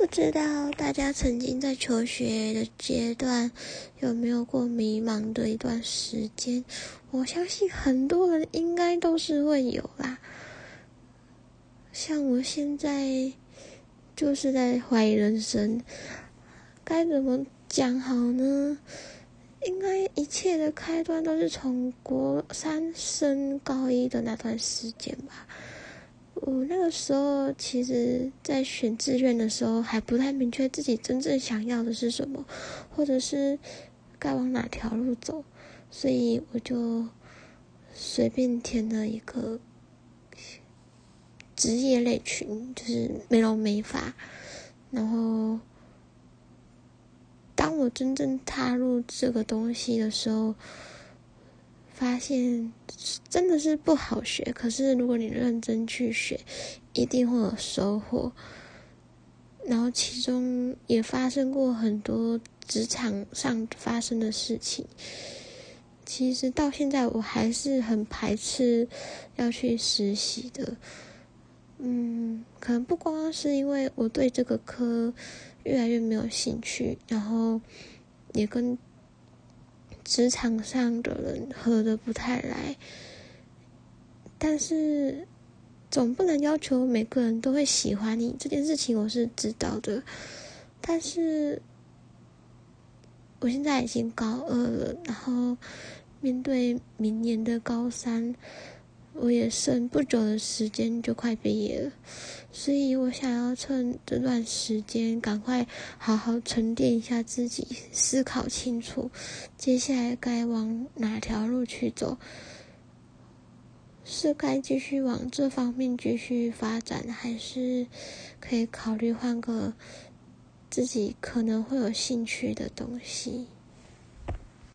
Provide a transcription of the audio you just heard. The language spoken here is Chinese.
不知道大家曾经在求学的阶段有没有过迷茫的一段时间？我相信很多人应该都是会有啦。像我现在就是在怀疑人生，该怎么讲好呢？应该一切的开端都是从国三升高一的那段时间吧。我那个时候，其实，在选志愿的时候，还不太明确自己真正想要的是什么，或者是该往哪条路走，所以我就随便填了一个职业类群，就是美容美发。然后，当我真正踏入这个东西的时候，发现真的是不好学，可是如果你认真去学，一定会有收获。然后其中也发生过很多职场上发生的事情。其实到现在我还是很排斥要去实习的。嗯，可能不光是因为我对这个科越来越没有兴趣，然后也跟。职场上的人合的不太来，但是总不能要求每个人都会喜欢你这件事情，我是知道的。但是我现在已经高二了，然后面对明年的高三。我也剩不久的时间就快毕业了，所以我想要趁这段时间赶快好好沉淀一下自己，思考清楚接下来该往哪条路去走，是该继续往这方面继续发展，还是可以考虑换个自己可能会有兴趣的东西。